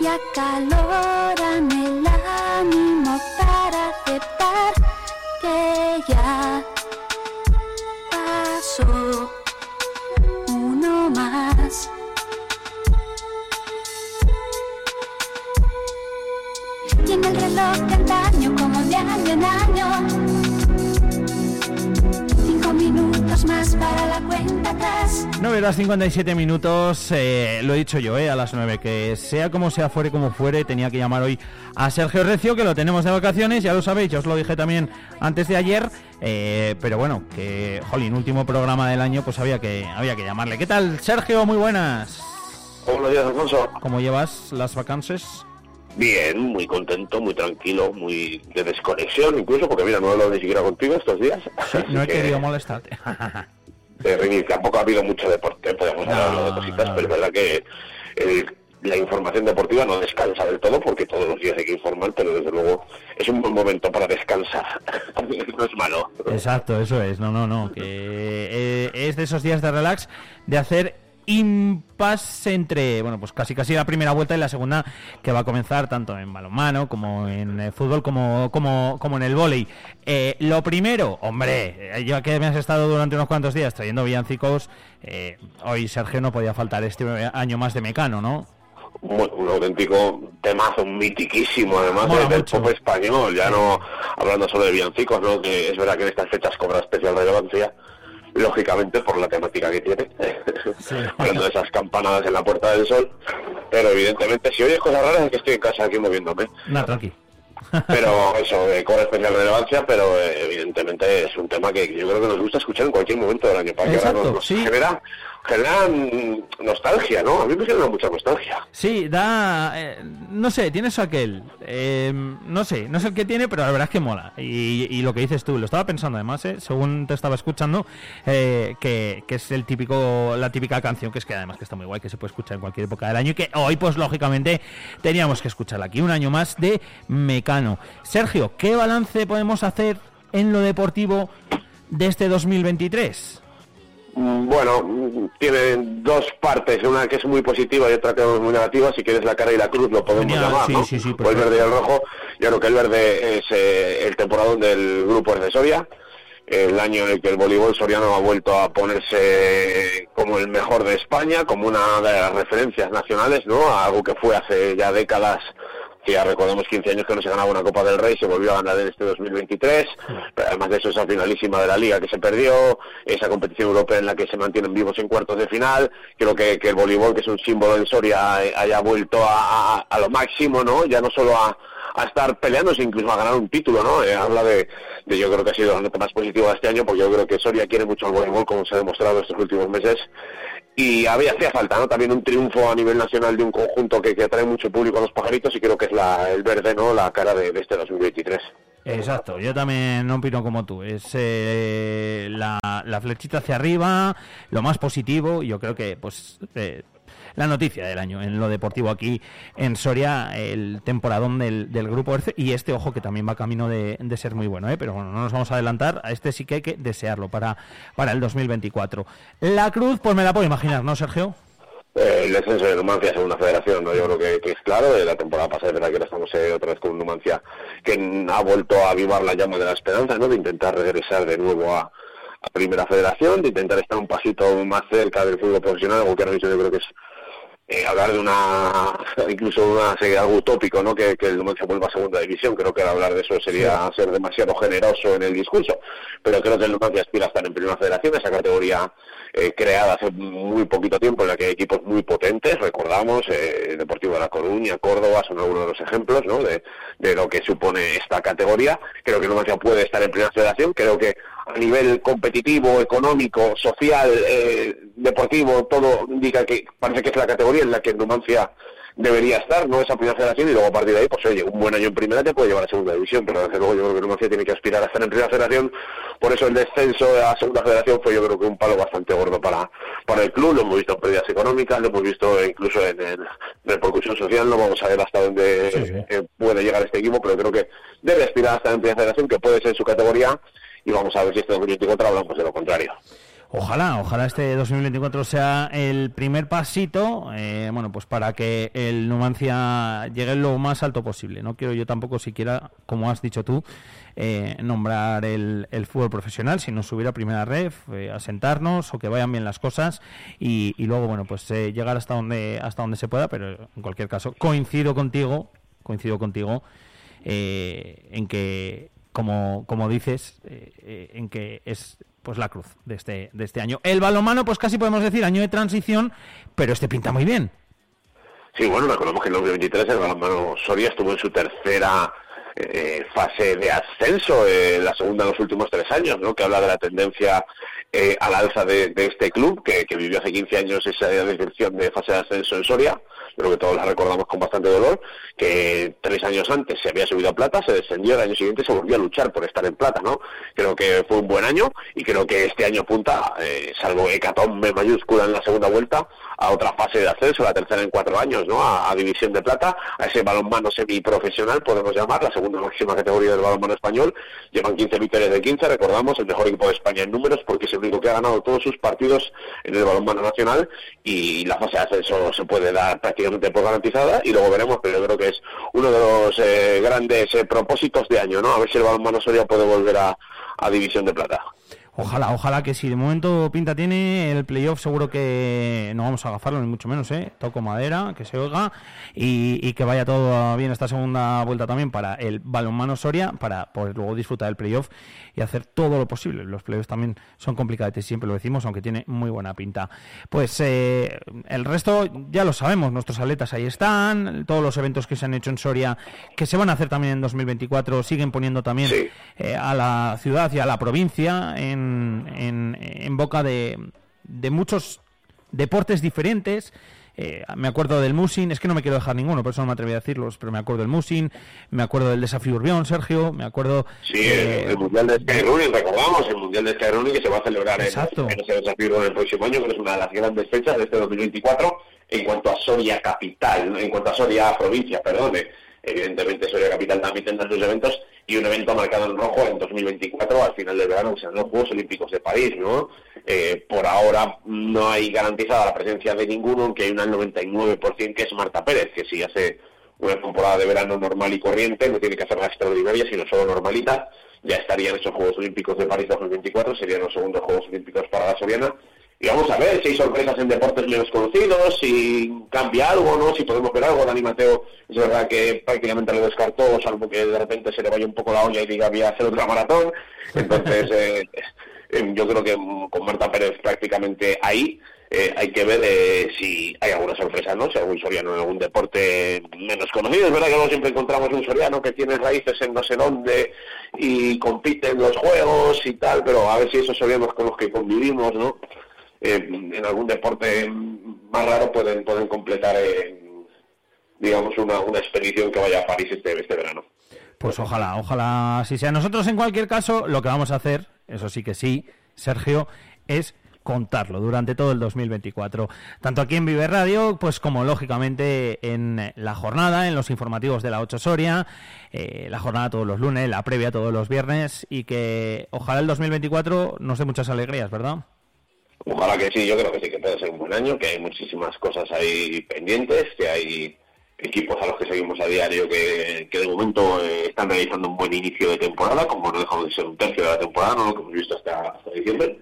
y acaloran el ánimo para aceptar que ya pasó uno más. En el reloj del año como de año en año más para la cuenta atrás. 9 horas 57 minutos, eh, lo he dicho yo, eh, a las 9, que sea como sea, fuere como fuere, tenía que llamar hoy a Sergio Recio, que lo tenemos de vacaciones, ya lo sabéis, ya os lo dije también antes de ayer, eh, pero bueno, que, jolín, último programa del año, pues había que, había que llamarle. ¿Qué tal, Sergio? Muy buenas. Buenos días, Alfonso. ¿Cómo llevas las vacances? Bien, muy contento, muy tranquilo, muy de desconexión incluso, porque mira, no he hablado ni siquiera contigo estos días. no he querido molestarte. eh, tampoco ha habido mucho deporte, podemos hablar de cositas, pero es verdad que la información deportiva no descansa del todo, porque todos los días hay que informar, pero desde luego es un buen momento para descansar. no es malo. Exacto, eso es. No, no, no. Que eh, es de esos días de relax, de hacer impasse entre, bueno, pues casi casi la primera vuelta y la segunda que va a comenzar tanto en balonmano como en el fútbol como, como, como en el vóley. Eh, lo primero, hombre, eh, ya que me has estado durante unos cuantos días trayendo villancicos, eh, hoy Sergio no podía faltar este año más de Mecano, ¿no? un auténtico temazo, mitiquísimo además del pop español, ya no hablando solo de villancicos, ¿no? que es verdad que en estas fechas cobra especial relevancia, lógicamente por la temática que tiene, hablando de esas campanadas en la Puerta del Sol, pero evidentemente si oyes cosas raras es que estoy en casa aquí moviéndome. No, tranqui. pero eso, eh, con especial relevancia, pero eh, evidentemente es un tema que yo creo que nos gusta escuchar en cualquier momento del año, para que ahora nos, sí generan nostalgia, ¿no? A mí me genera mucha nostalgia. Sí, da, eh, no sé, tienes aquel, eh, no sé, no sé el que tiene, pero la verdad es que mola. Y, lo que dices tú, lo estaba pensando además, ¿eh? según te estaba escuchando, eh, que, es el típico, la típica canción, que es que además que está muy guay, que se puede escuchar en cualquier época del año y que hoy, pues lógicamente, teníamos que escucharla aquí, un año más de Mecano. Sergio, ¿qué balance podemos hacer en lo deportivo de este 2023? Mm, bueno, tiene dos partes, una que es muy positiva y otra que es muy negativa. Si quieres la cara y la cruz lo podemos llamar, ¿no? o el verde y el rojo. Yo creo que el verde es eh, el temporadón del grupo de Soria, el año en el que el voleibol soriano ha vuelto a ponerse como el mejor de España, como una de las referencias nacionales, ¿no? Algo que fue hace ya décadas que ya recordemos 15 años que no se ganaba una Copa del Rey, se volvió a ganar en este 2023, pero además de eso esa finalísima de la Liga que se perdió, esa competición europea en la que se mantienen vivos en cuartos de final, creo que, el voleibol, que es un símbolo de Soria, haya vuelto a, lo máximo, ¿no? Ya no solo a, estar peleándose, incluso a ganar un título, ¿no? Eh, habla de, de, yo creo que ha sido la nota más positiva de este año, porque yo creo que Soria quiere mucho al voleibol, como se ha demostrado estos últimos meses, y había hacía falta no también un triunfo a nivel nacional de un conjunto que, atrae mucho público a los pajaritos y creo que es la, el verde no la cara de, este 2023 Exacto, yo también no opino como tú. Es eh, la, flechita hacia arriba, lo más positivo. Yo creo que pues eh, la noticia del año en lo deportivo aquí en Soria, el temporadón del, del grupo ERCE y este, ojo, que también va camino de, ser muy bueno, ¿eh? pero bueno, no nos vamos a adelantar, a este sí que hay que desearlo para, para el 2024. La cruz, pues me la puedo imaginar, ¿no, Sergio? Eh, el descenso de Numancia es una federación, ¿no? yo creo que, es claro. De la temporada pasada es verdad que ahora estamos eh, otra vez con Numancia, que ha vuelto a avivar la llama de la esperanza, ¿no? de intentar regresar de nuevo a, a Primera Federación, de intentar estar un pasito más cerca del fútbol profesional, algo que ahora mismo yo creo que es eh, hablar de una, incluso una serie algo utópico, ¿no? Que, que el Numancia vuelva a segunda división. Creo que hablar de eso sería ser demasiado generoso en el discurso. Pero creo que el Numancia aspira a estar en primera federación, esa categoría eh, creada hace muy poquito tiempo en la que hay equipos muy potentes, recordamos, eh, Deportivo de La Coruña, Córdoba, son algunos de los ejemplos, ¿no? De, de lo que supone esta categoría. Creo que el Numancia puede estar en primera federación. Creo que a nivel competitivo, económico, social, eh, deportivo, todo indica que parece que es la categoría en la que Numancia debería estar, ¿no? Esa primera federación y luego a partir de ahí, pues oye, un buen año en primera te puede llevar a segunda división, pero desde luego yo creo que Numancia tiene que aspirar a estar en primera federación, por eso el descenso de la segunda federación fue yo creo que un palo bastante gordo para, para el club, lo hemos visto en pérdidas económicas, lo hemos visto incluso en, en repercusión social, no vamos a ver hasta dónde eh, puede llegar este equipo, pero creo que debe aspirar a estar en primera federación, que puede ser su categoría, y vamos a ver si este 2024 hablamos de lo contrario. Ojalá, ojalá este 2024 sea el primer pasito, eh, bueno, pues para que el Numancia llegue lo más alto posible. No quiero yo tampoco siquiera, como has dicho tú, eh, nombrar el, fútbol profesional, sino subir a primera red, eh, asentarnos o que vayan bien las cosas y, luego, bueno, pues llegar hasta donde hasta donde se pueda. Pero en cualquier caso, coincido contigo, coincido contigo en que, como como dices, en que es pues la cruz de este, de este año. El balomano, pues casi podemos decir año de transición, pero este pinta muy bien. Sí, bueno, recordemos que en 2023 el balonmano Soria estuvo en su tercera eh, fase de ascenso, eh, la segunda en los últimos tres años, ¿no? que habla de la tendencia eh, al alza de, este club, que, vivió hace 15 años esa descripción de fase de ascenso en Soria, creo que todos la recordamos con bastante dolor, que tres años antes se había subido a plata, se descendió, el año siguiente se volvió a luchar por estar en plata, ¿no? Creo que fue un buen año y creo que este año apunta, eh, salvo hecatombe mayúscula en la segunda vuelta, a otra fase de ascenso, la tercera en cuatro años, ¿no? A, división de plata, a ese balonmano semiprofesional, podemos llamar, la segunda máxima categoría del balonmano español. Llevan 15 victorias de 15, recordamos, el mejor equipo de España en números, porque es el único que ha ganado todos sus partidos en el balonmano nacional y la fase de ascenso se puede dar prácticamente por garantizada y luego veremos, pero yo creo que es uno de los eh, grandes eh, propósitos de año, ¿no? A ver si el balonmano Soria puede volver a, a división de plata. Ojalá, ojalá que si de momento pinta tiene el playoff, seguro que no vamos a agafarlo ni mucho menos, ¿eh? Toco madera, que se oiga y, que vaya todo bien esta segunda vuelta también para el balonmano Soria, para poder luego disfrutar del playoff y hacer todo lo posible. Los playoffs también son complicados, siempre lo decimos, aunque tiene muy buena pinta. Pues eh, el resto ya lo sabemos, nuestros atletas ahí están, todos los eventos que se han hecho en Soria, que se van a hacer también en 2024, siguen poniendo también eh, a la ciudad y a la provincia en en, boca de, de muchos deportes diferentes. Eh, me acuerdo del Musin, es que no me quiero dejar ninguno, por eso no me atreví a decirlos, pero me acuerdo del Musin, me acuerdo del desafío Urbión, Sergio, me acuerdo... Sí, el, Mundial de Skyrunning, recordamos, el Mundial de Skyrunning que se va a celebrar en, ese desafío el próximo año, que es una de las grandes fechas de este 2024, en cuanto a Soria Capital, en cuanto a Soria Provincia, perdone. Evidentemente Soria Capital también tendrá sus eventos y un evento marcado en rojo en 2024 al final del verano, que serán los Juegos Olímpicos de París, ¿no? Eh, por ahora no hay garantizada la presencia de ninguno, aunque hay un 99% que es Marta Pérez, que si hace una temporada de verano normal y corriente, no tiene que hacer la extraordinaria, sino solo normalita, ya estarían esos Juegos Olímpicos de París 2024, serían los segundos Juegos Olímpicos para la Soriana, y vamos a ver si hay sorpresas en deportes menos conocidos, si cambia algo, ¿no? Si podemos ver algo. Dani Mateo es verdad que prácticamente lo descartó, salvo que de repente se le vaya un poco la olla y diga voy a hacer otra maratón. Entonces, eh, eh, yo creo que con Marta Pérez prácticamente ahí. Eh, hay que ver si hay alguna sorpresa, ¿no? Si algún soriano en algún deporte menos conocido. Es verdad que luego siempre encontramos un soriano que tiene raíces en no sé dónde y compite en los juegos y tal, pero a ver si esos sorianos con los que convivimos, ¿no? En algún deporte más raro pueden, pueden completar, digamos, una, una expedición que vaya a París este, este verano. Pues ojalá, ojalá si sea. Nosotros, en cualquier caso, lo que vamos a hacer, eso sí que sí, Sergio, es contarlo durante todo el 2024, tanto aquí en Vive Radio, pues como lógicamente en la jornada, en los informativos de la 8 Soria, eh, la jornada todos los lunes, la previa todos los viernes y que ojalá el 2024 nos dé muchas alegrías, ¿verdad? Ojalá que sí, yo creo que sí que puede ser un buen año, que hay muchísimas cosas ahí pendientes, que hay equipos a los que seguimos a diario que, de momento eh, están realizando un buen inicio de temporada, como no dejamos de ser un tercio de la temporada, ¿no? lo que hemos visto hasta, diciembre.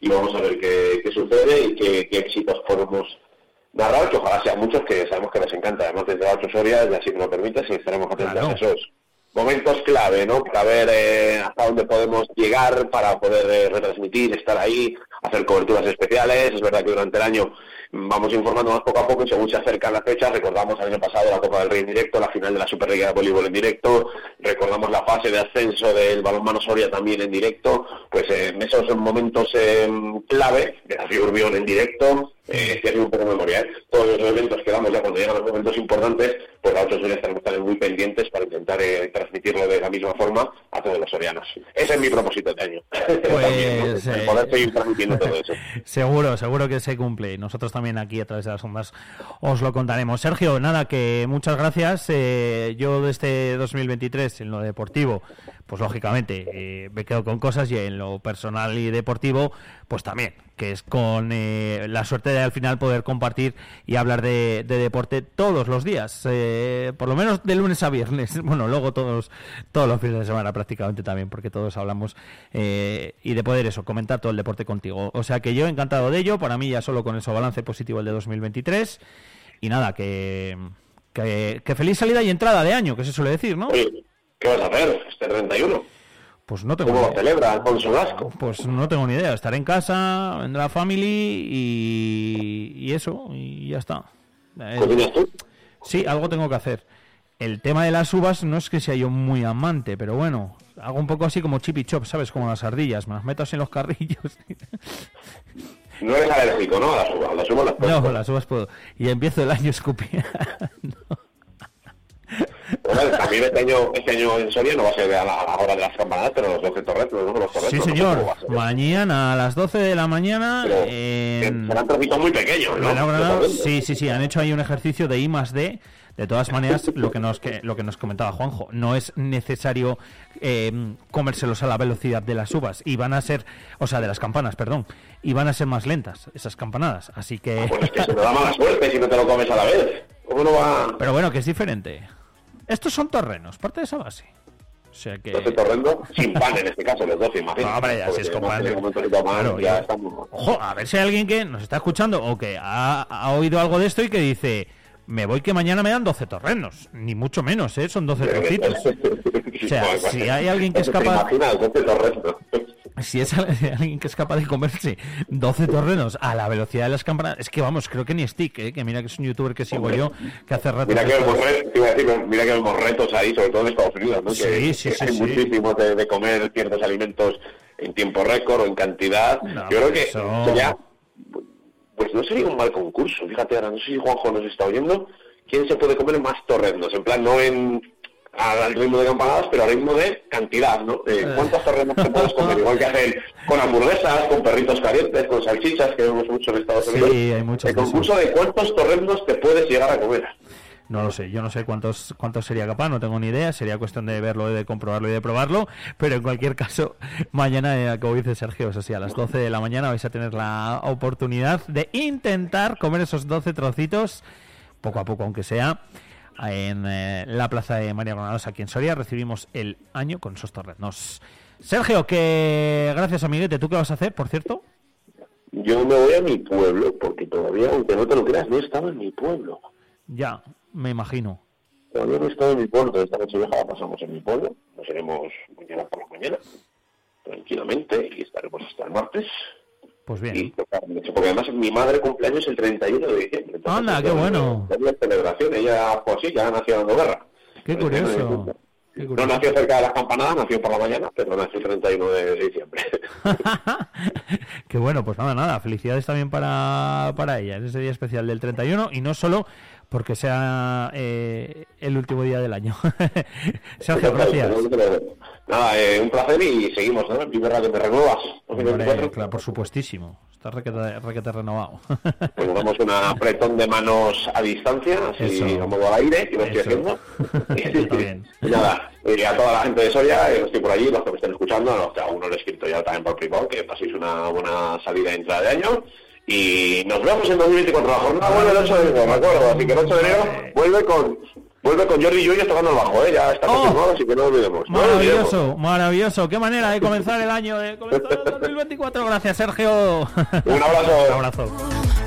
Y vamos a ver qué, sucede y qué, éxitos podemos narrar, que ojalá sean muchos, que sabemos que les encanta, además desde las ocho horas, y así me lo permite, si estaremos atentos a esos momentos clave, ¿no? Para ver eh, hasta dónde podemos llegar, para poder eh, retransmitir, estar ahí, hacer coberturas especiales. Es verdad que durante el año vamos informando más poco a poco y según se acercan las fechas, recordamos el año pasado la Copa del Rey en directo, la final de la Superliga de Voleibol en directo, recordamos la fase de ascenso del balonmano Soria también en directo, pues en esos momentos eh, clave de la Urbión en directo, eh, que un poco de memoria, ¿eh? todos los eventos que damos ya cuando llegan los momentos importantes, pues nosotros tenemos que estar muy pendientes para intentar eh, transmitirlo de la misma forma a todos los sorianos. Ese es mi propósito de año. Pues, eh, poder seguir transmitiendo todo eso. seguro, seguro que se cumple. Nosotros también aquí a través de las ondas os lo contaremos. Sergio, nada, que muchas gracias. yo de este 2023 en lo deportivo pues lógicamente eh, me quedo con cosas y en lo personal y deportivo, pues también, que es con eh, la suerte de al final poder compartir y hablar de, deporte todos los días, eh, por lo menos de lunes a viernes, bueno, luego todos, todos los fines de semana prácticamente también, porque todos hablamos y de poder eso, comentar todo el deporte contigo. O sea que yo encantado de ello, para mí ya solo con eso balance positivo el de 2023 y nada, que, que, que feliz salida y entrada de año, que se suele decir, ¿no? ¿Qué vas a hacer este 31? Pues no tengo ¿Cómo lo celebra Alfonso Vasco? Pues no tengo ni idea. Estaré en casa, vendrá family y, eso, y ya está. ¿Qué tú? Sí, algo tengo que hacer. El tema de las uvas no es que sea yo muy amante, pero bueno, hago un poco así como chip y chop, ¿sabes? Como las ardillas, me las meto así en los carrillos. No eres alérgico, ¿no? A las uvas, las uvas las puedo. No, las uvas puedo. Y empiezo el año escupiendo. También este año, este año en Soria no va a ser a la hora de las campanadas, pero los 12 torretos, ¿no? Los torretos sí, señor. Mañana a las 12 de la mañana. en... Serán trocitos muy pequeños, ¿no? sí, sí, sí. Han hecho ahí un ejercicio de I más D. De todas maneras, lo que nos que, lo que nos comentaba Juanjo, no es necesario eh, comérselos a la velocidad de las uvas y van a ser, o sea, de las campanas, perdón, y van a ser más lentas esas campanadas. Así que. Ah, pues es que se te da mala suerte si no te lo comes a la vez. ¿Cómo no va? Pero bueno, que es diferente. Estos son terrenos, parte de esa base. O sea que... 12 torrendos sin pan en este caso, los 12, imagínate. No, hombre, ya si es con pan. Claro, ya, estamos... Ojo, a ver si hay alguien que nos está escuchando o que ha, ha, oído algo de esto y que dice, me voy que mañana me dan 12 torrenos. Ni mucho menos, ¿eh? Son 12 trocitos. o sea, si hay alguien que es capaz... 12 torrendos si es alguien que es capaz de comerse 12 torrenos a la velocidad de las campanas, es que vamos, creo que ni Stick, ¿eh? que mira que es un youtuber que sigo yo, que hace rato... Mira que, retos, mira que vemos retos ahí, sobre todo en Estados Unidos, ¿no? Sí, que, sí, sí, hay muchísimos de, comer ciertos alimentos en tiempo récord o en cantidad. yo creo que eso... sería, pues no sería un mal concurso, fíjate ahora, no sé si Juanjo nos está oyendo, ¿quién se puede comer más torrendos? En plan, no en al ritmo de campanadas, pero al ritmo de cantidad, ¿no? Eh. cuántos terrenos te puedes comer, igual que hacen con hamburguesas, con perritos calientes, con salchichas, que vemos mucho en Estados Unidos. Sí, hay muchos. El concurso de cuántos torrendos te puedes llegar a comer. No lo sé, yo no sé cuántos cuántos sería capaz, no tengo ni idea, sería cuestión de verlo, de comprobarlo y de probarlo, pero en cualquier caso, mañana, eh, como dice Sergio, o sea, a las 12 de la mañana vais a tener la oportunidad de intentar comer esos 12 trocitos, poco a poco aunque sea, en eh, la plaza de María Granados aquí en Soria. Recibimos el año con esos torrenos. Sergio, que gracias amiguete, ¿tú qué vas a hacer, por cierto? Yo me voy a mi pueblo, porque todavía, aunque no te lo creas, no estaba en mi pueblo. Ya, me imagino. Todavía no he estado en mi pueblo, esta noche vieja la pasamos en mi pueblo, nos iremos mañana por la mañana, tranquilamente, y estaremos hasta el martes. Pues bien. porque además mi madre cumpleaños el 31 de diciembre. Anda, qué bueno. Es celebración, ella pues sí, ya nació dando guerra. Qué curioso. No nació cerca de las campanadas, nació por la mañana, pero nació el 31 de diciembre. Qué bueno, pues nada, nada. Felicidades también para, para ella en ese día especial del 31 y no solo porque sea eh, el último día del año. Sergio, gracias. Nada, eh, un placer y seguimos, ¿no? Vive que te renuevas. claro, por supuestísimo. Está requete, renovado. pues damos un apretón de manos a distancia, así a modo al aire, y lo estoy haciendo. y nada, y a toda la gente de Soria, que estoy por allí, los que me estén escuchando, a los que aún no lo he escrito ya también por privado, que paséis una buena salida y entrada de año. Y nos vemos en 2024. La jornada vuelve el 8 de enero, me acuerdo. Así que el 8 de enero vuelve con vuelve con Jordi Lluelles tocando el bajo, ¿eh? Ya está oh, confirmado, así que no olvidemos. maravilloso, maravilloso. Qué manera de comenzar el año, de comenzar el 2024. Gracias, Sergio. Un abrazo. Un abrazo.